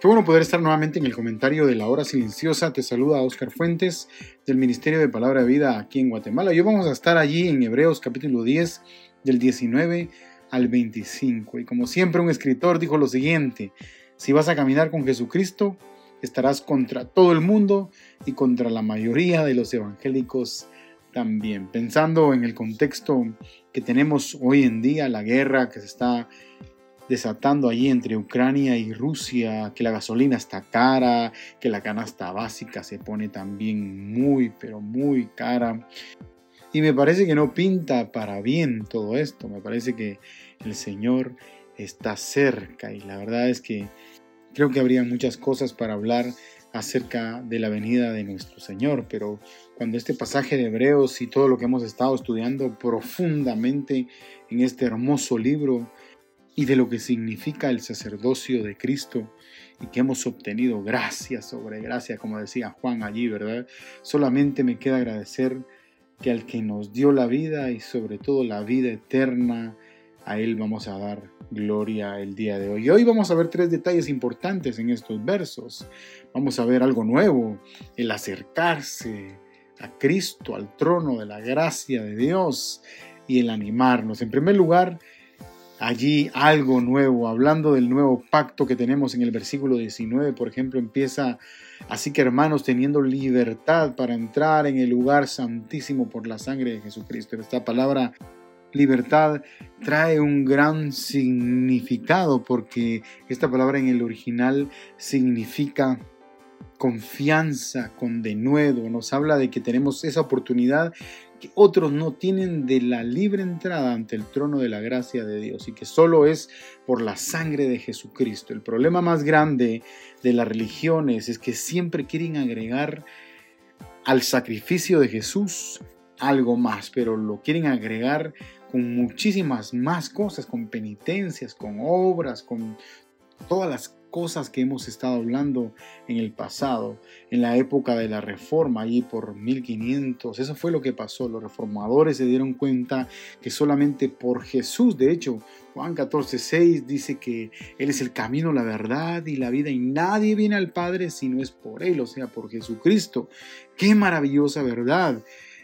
Qué bueno poder estar nuevamente en el comentario de la hora silenciosa. Te saluda Oscar Fuentes del Ministerio de Palabra de Vida aquí en Guatemala. Hoy vamos a estar allí en Hebreos capítulo 10 del 19 al 25. Y como siempre un escritor dijo lo siguiente, si vas a caminar con Jesucristo, estarás contra todo el mundo y contra la mayoría de los evangélicos también. Pensando en el contexto que tenemos hoy en día, la guerra que se está desatando allí entre Ucrania y Rusia, que la gasolina está cara, que la canasta básica se pone también muy, pero muy cara. Y me parece que no pinta para bien todo esto, me parece que el Señor está cerca y la verdad es que creo que habría muchas cosas para hablar acerca de la venida de nuestro Señor, pero cuando este pasaje de Hebreos y todo lo que hemos estado estudiando profundamente en este hermoso libro y de lo que significa el sacerdocio de Cristo y que hemos obtenido gracia sobre gracia, como decía Juan allí, ¿verdad? Solamente me queda agradecer que al que nos dio la vida y sobre todo la vida eterna, a Él vamos a dar gloria el día de hoy. Y hoy vamos a ver tres detalles importantes en estos versos. Vamos a ver algo nuevo, el acercarse a Cristo, al trono de la gracia de Dios y el animarnos. En primer lugar, allí algo nuevo, hablando del nuevo pacto que tenemos en el versículo 19, por ejemplo, empieza, así que hermanos, teniendo libertad para entrar en el lugar santísimo por la sangre de Jesucristo. Esta palabra libertad trae un gran significado porque esta palabra en el original significa confianza con denuedo, nos habla de que tenemos esa oportunidad que otros no tienen de la libre entrada ante el trono de la gracia de Dios y que solo es por la sangre de Jesucristo. El problema más grande de las religiones es que siempre quieren agregar al sacrificio de Jesús algo más, pero lo quieren agregar con muchísimas más cosas, con penitencias, con obras, con todas las cosas que hemos estado hablando en el pasado, en la época de la reforma, allí por 1500. Eso fue lo que pasó. Los reformadores se dieron cuenta que solamente por Jesús, de hecho, Juan 14, 6 dice que Él es el camino, la verdad y la vida y nadie viene al Padre si no es por Él, o sea, por Jesucristo. Qué maravillosa verdad.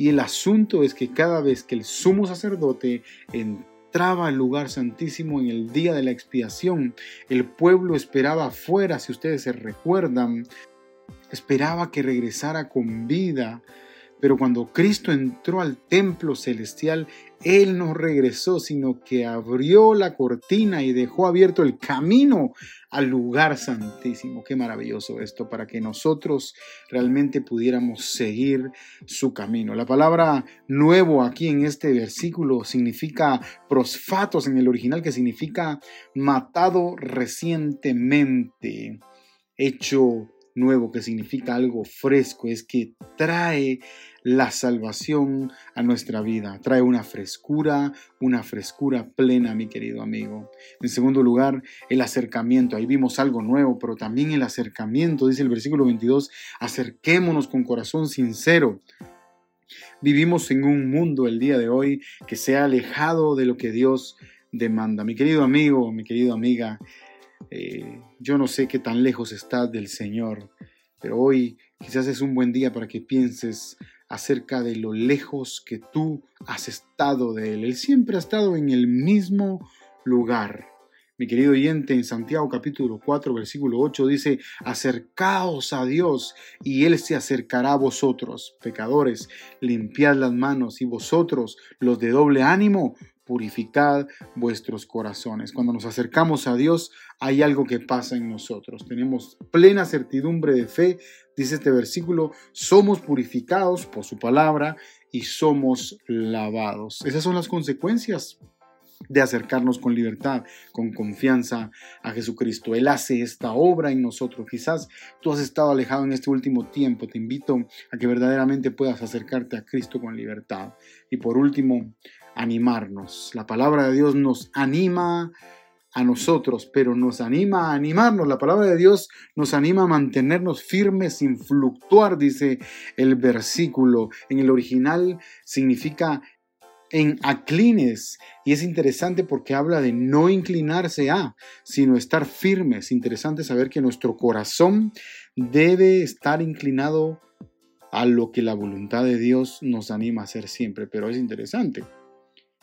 Y el asunto es que cada vez que el sumo sacerdote entraba al lugar santísimo en el día de la expiación. El pueblo esperaba afuera, si ustedes se recuerdan, esperaba que regresara con vida. Pero cuando Cristo entró al templo celestial, Él no regresó, sino que abrió la cortina y dejó abierto el camino al lugar santísimo. Qué maravilloso esto, para que nosotros realmente pudiéramos seguir su camino. La palabra nuevo aquí en este versículo significa prosfatos en el original, que significa matado recientemente, hecho nuevo, que significa algo fresco, es que trae la salvación a nuestra vida, trae una frescura, una frescura plena, mi querido amigo. En segundo lugar, el acercamiento, ahí vimos algo nuevo, pero también el acercamiento, dice el versículo 22, acerquémonos con corazón sincero. Vivimos en un mundo el día de hoy que se ha alejado de lo que Dios demanda. Mi querido amigo, mi querida amiga, eh, yo no sé qué tan lejos estás del Señor, pero hoy quizás es un buen día para que pienses acerca de lo lejos que tú has estado de Él. Él siempre ha estado en el mismo lugar. Mi querido oyente, en Santiago capítulo 4, versículo 8 dice, acercaos a Dios y Él se acercará a vosotros, pecadores, limpiad las manos y vosotros, los de doble ánimo, purificad vuestros corazones. Cuando nos acercamos a Dios, hay algo que pasa en nosotros. Tenemos plena certidumbre de fe, dice este versículo, somos purificados por su palabra y somos lavados. Esas son las consecuencias de acercarnos con libertad, con confianza a Jesucristo. Él hace esta obra en nosotros. Quizás tú has estado alejado en este último tiempo. Te invito a que verdaderamente puedas acercarte a Cristo con libertad. Y por último, animarnos. La palabra de Dios nos anima a nosotros, pero nos anima a animarnos. La palabra de Dios nos anima a mantenernos firmes sin fluctuar, dice el versículo. En el original significa en aclines. Y es interesante porque habla de no inclinarse a, sino estar firmes. Interesante saber que nuestro corazón debe estar inclinado a lo que la voluntad de Dios nos anima a hacer siempre. Pero es interesante.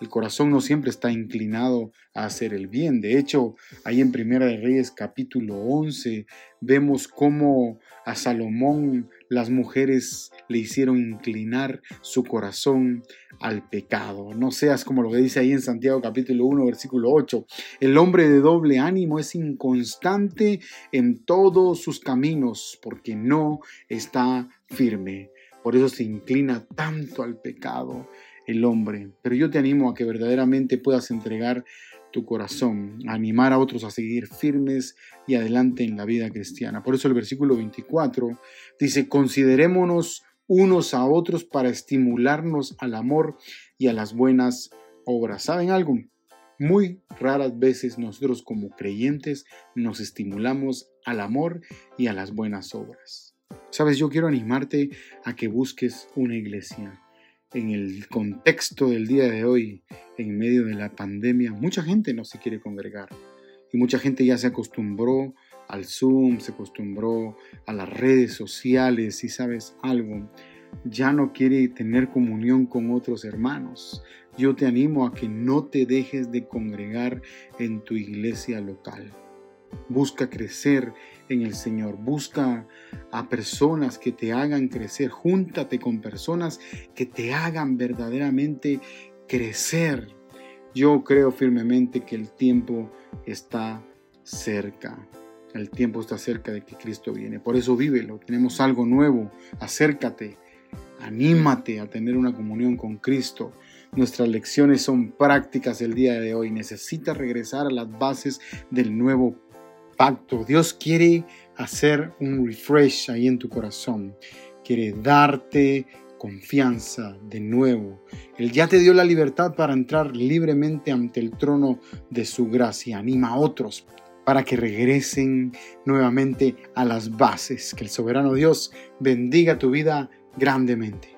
El corazón no siempre está inclinado a hacer el bien. De hecho, ahí en Primera de Reyes capítulo 11 vemos cómo a Salomón las mujeres le hicieron inclinar su corazón al pecado. No seas como lo que dice ahí en Santiago capítulo 1 versículo 8. El hombre de doble ánimo es inconstante en todos sus caminos porque no está firme. Por eso se inclina tanto al pecado el hombre. Pero yo te animo a que verdaderamente puedas entregar tu corazón, animar a otros a seguir firmes y adelante en la vida cristiana. Por eso el versículo 24 dice, considerémonos unos a otros para estimularnos al amor y a las buenas obras. ¿Saben algo? Muy raras veces nosotros como creyentes nos estimulamos al amor y a las buenas obras. Sabes, yo quiero animarte a que busques una iglesia en el contexto del día de hoy, en medio de la pandemia, mucha gente no se quiere congregar y mucha gente ya se acostumbró al Zoom, se acostumbró a las redes sociales y sabes algo, ya no quiere tener comunión con otros hermanos. Yo te animo a que no te dejes de congregar en tu iglesia local. Busca crecer en el Señor. Busca a personas que te hagan crecer. Júntate con personas que te hagan verdaderamente crecer. Yo creo firmemente que el tiempo está cerca. El tiempo está cerca de que Cristo viene. Por eso vívelo. Tenemos algo nuevo. Acércate. Anímate a tener una comunión con Cristo. Nuestras lecciones son prácticas el día de hoy. Necesitas regresar a las bases del nuevo pacto. Dios quiere hacer un refresh ahí en tu corazón. Quiere darte confianza de nuevo. Él ya te dio la libertad para entrar libremente ante el trono de su gracia. Anima a otros para que regresen nuevamente a las bases. Que el soberano Dios bendiga tu vida grandemente.